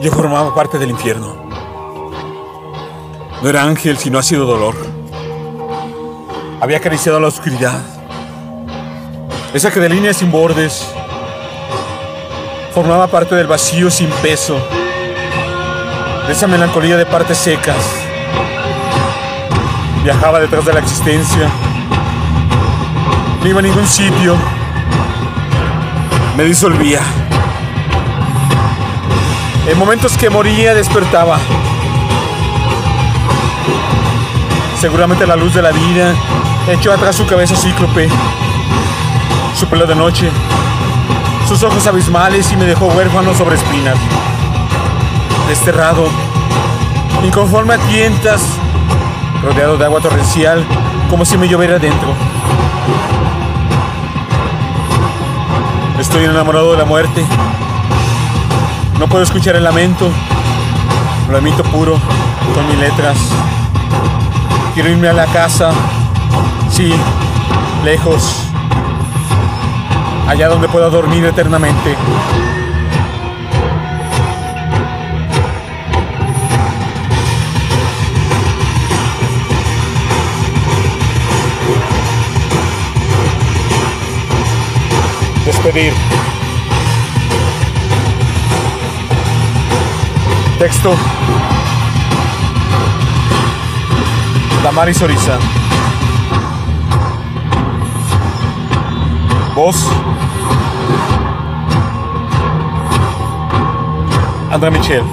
Yo formaba parte del infierno. No era ángel, sino ha sido dolor. Había acariciado la oscuridad. Esa que de líneas sin bordes formaba parte del vacío sin peso. De esa melancolía de partes secas. Viajaba detrás de la existencia. No iba a ningún sitio. Me disolvía. En momentos que moría despertaba. Seguramente la luz de la vida echó atrás su cabeza cíclope, su pelo de noche, sus ojos abismales y me dejó huérfano sobre espinas. Desterrado, inconforme a tientas, rodeado de agua torrencial, como si me lloviera dentro. Estoy enamorado de la muerte. No puedo escuchar el lamento. Lo emito puro con mis letras. Quiero irme a la casa. Sí, lejos. Allá donde pueda dormir eternamente. Despedir. texto da Mari Sorisa. Voz Andrea Michel.